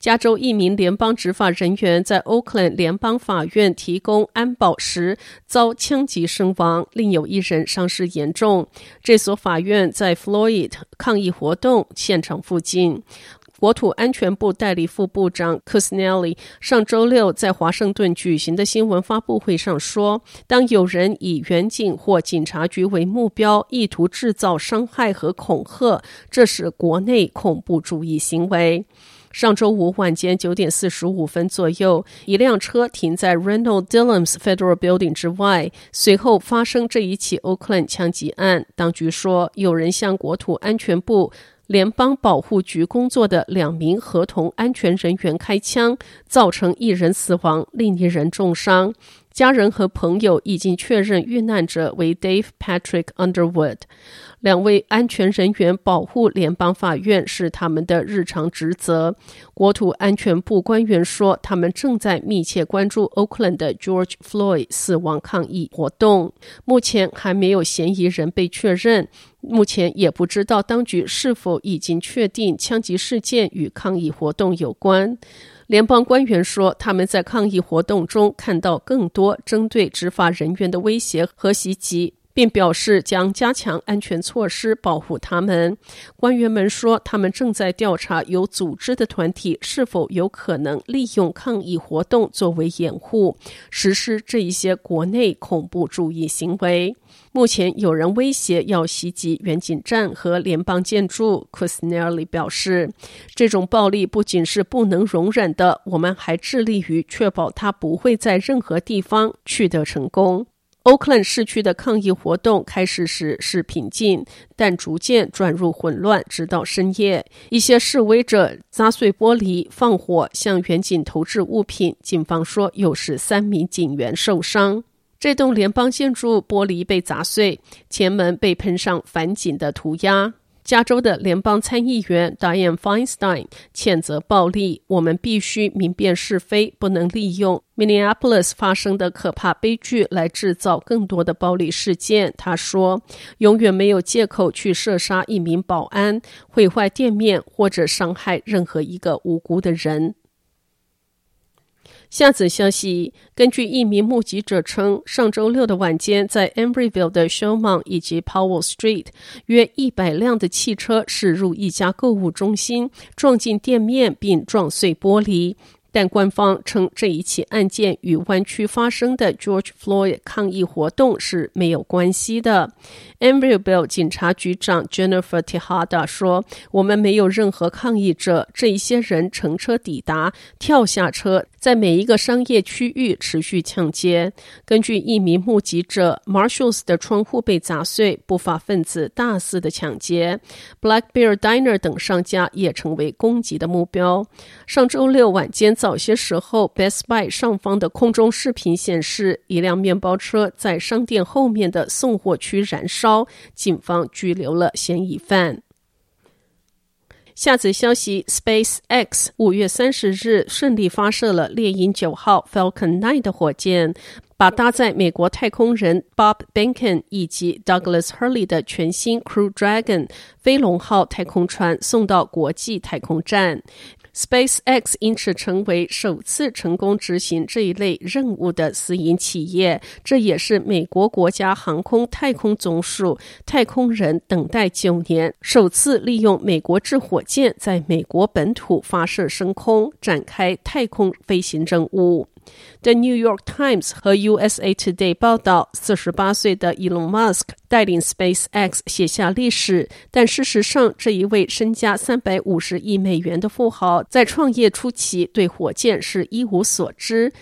加州一名联邦执法人员在 Oakland 联邦法院提供安保时遭枪击身亡，另有一人伤势严重。这所法院在 Floyd 抗议活动现场附近。国土安全部代理副部长 Kusnelli 上周六在华盛顿举行的新闻发布会上说：“当有人以远警或警察局为目标，意图制造伤害和恐吓，这是国内恐怖主义行为。”上周五晚间九点四十五分左右，一辆车停在 Randall Dillums Federal Building 之外，随后发生这一起 Oakland 枪击案。当局说，有人向国土安全部。联邦保护局工作的两名合同安全人员开枪，造成一人死亡，另一人重伤。家人和朋友已经确认遇难者为 Dave Patrick Underwood。两位安全人员保护联邦法院是他们的日常职责。国土安全部官员说，他们正在密切关注 Oakland 的 George Floyd 死亡抗议活动。目前还没有嫌疑人被确认，目前也不知道当局是否已经确定枪击事件与抗议活动有关。联邦官员说，他们在抗议活动中看到更多针对执法人员的威胁和袭击。并表示将加强安全措施保护他们。官员们说，他们正在调查有组织的团体是否有可能利用抗议活动作为掩护，实施这一些国内恐怖主义行为。目前有人威胁要袭击远景站和联邦建筑。Cuccinelli 表示，这种暴力不仅是不能容忍的，我们还致力于确保它不会在任何地方取得成功。Oakland 市区的抗议活动开始时是平静，但逐渐转入混乱，直到深夜。一些示威者砸碎玻璃、放火、向远景投掷物品。警方说，有十三名警员受伤。这栋联邦建筑玻璃被砸碎，前门被喷上反警的涂鸦。加州的联邦参议员 Dianne Feinstein 谴责暴力，我们必须明辨是非，不能利用 Minneapolis 发生的可怕悲剧来制造更多的暴力事件。他说：“永远没有借口去射杀一名保安、毁坏店面或者伤害任何一个无辜的人。”下则消息，根据一名目击者称，上周六的晚间，在 Embryville 的 Showmont 以及 Powell Street，约一百辆的汽车驶入一家购物中心，撞进店面并撞碎玻璃。但官方称这一起案件与湾区发生的 George Floyd 抗议活动是没有关系的。Embryville 警察局长 Jennifer Tejada 说：“我们没有任何抗议者，这一些人乘车抵达，跳下车。”在每一个商业区域持续抢劫。根据一名目击者，Marshalls 的窗户被砸碎，不法分子大肆的抢劫。Black Bear Diner 等商家也成为攻击的目标。上周六晚间早些时候，Best Buy 上方的空中视频显示，一辆面包车在商店后面的送货区燃烧，警方拘留了嫌疑犯。下则消息：SpaceX 五月三十日顺利发射了猎鹰九号 Falcon 9的火箭，把搭载美国太空人 Bob Benken 以及 Douglas Hurley 的全新 Crew Dragon 飞龙号太空船送到国际太空站。SpaceX 因此成为首次成功执行这一类任务的私营企业，这也是美国国家航空太空总署太空人等待九年，首次利用美国制火箭在美国本土发射升空，展开太空飞行任务。The New York Times 和 USA Today 报道，四十八岁的 Elon Musk 带领 SpaceX 写下历史，但事实上，这一位身家三百五十亿美元的富豪，在创业初期对火箭是一无所知。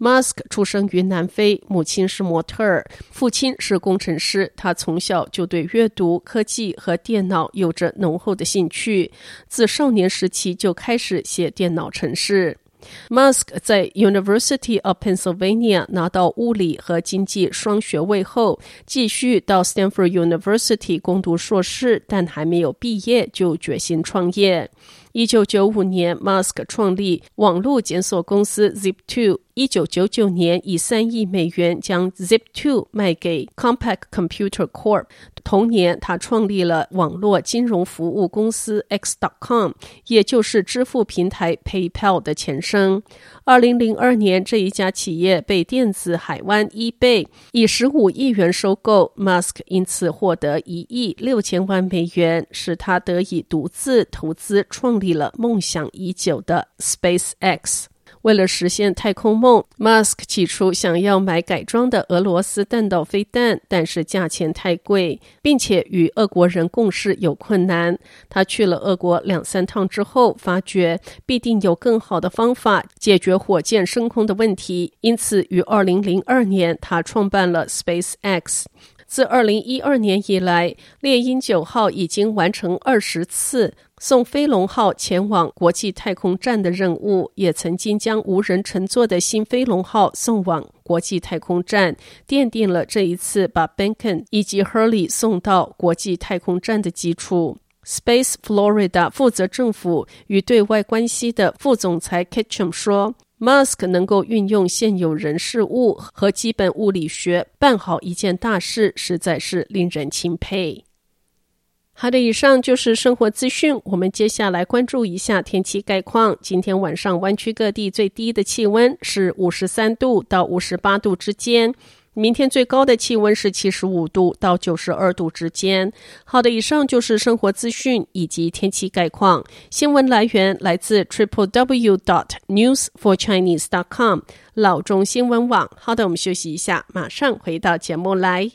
Musk 出生于南非，母亲是模特儿，父亲是工程师。他从小就对阅读、科技和电脑有着浓厚的兴趣，自少年时期就开始写电脑程式。Musk 在 University of Pennsylvania 拿到物理和经济双学位后，继续到 Stanford University 攻读硕士，但还没有毕业就决心创业。一九九五年，Musk 创立网络检索公司 Zip2。一九九九年，以三亿美元将 Zip2 卖给 Compaq Computer Corp。同年，他创立了网络金融服务公司 X.com，也就是支付平台 PayPal 的前身。二零零二年，这一家企业被电子海湾 eBay 以十五亿元收购，Musk 因此获得一亿六千万美元，使他得以独自投资创立了梦想已久的 SpaceX。为了实现太空梦，Musk 起初想要买改装的俄罗斯弹道飞弹，但是价钱太贵，并且与俄国人共事有困难。他去了俄国两三趟之后，发觉必定有更好的方法解决火箭升空的问题，因此于二零零二年，他创办了 SpaceX。自二零一二年以来，猎鹰九号已经完成二十次送飞龙号前往国际太空站的任务，也曾经将无人乘坐的新飞龙号送往国际太空站，奠定了这一次把 Benken 以及 Hurley 送到国际太空站的基础。Space Florida 负责政府与对外关系的副总裁 Ketchum 说。Musk 能够运用现有人事物和基本物理学办好一件大事，实在是令人钦佩。好的，以上就是生活资讯。我们接下来关注一下天气概况。今天晚上湾区各地最低的气温是五十三度到五十八度之间。明天最高的气温是七十五度到九十二度之间。好的，以上就是生活资讯以及天气概况。新闻来源来自 triple w dot news for chinese dot com 老中新闻网。好的，我们休息一下，马上回到节目来。